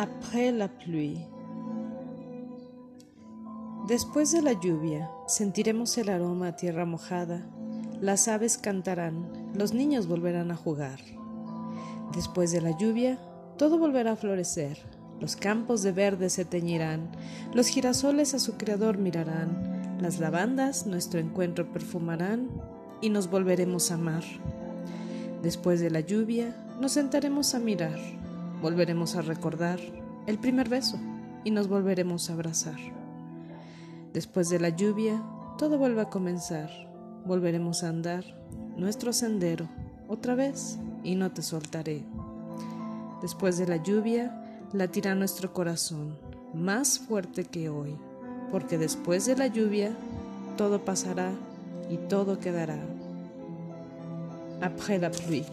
Après la pluie. Después de la lluvia, sentiremos el aroma a tierra mojada, las aves cantarán, los niños volverán a jugar. Después de la lluvia, todo volverá a florecer, los campos de verde se teñirán, los girasoles a su creador mirarán, las lavandas nuestro encuentro perfumarán y nos volveremos a amar. Después de la lluvia, nos sentaremos a mirar, volveremos a recordar el primer beso y nos volveremos a abrazar. Después de la lluvia, todo vuelve a comenzar, volveremos a andar nuestro sendero otra vez y no te soltaré. Después de la lluvia, latirá nuestro corazón más fuerte que hoy, porque después de la lluvia, todo pasará y todo quedará. Après la pluie.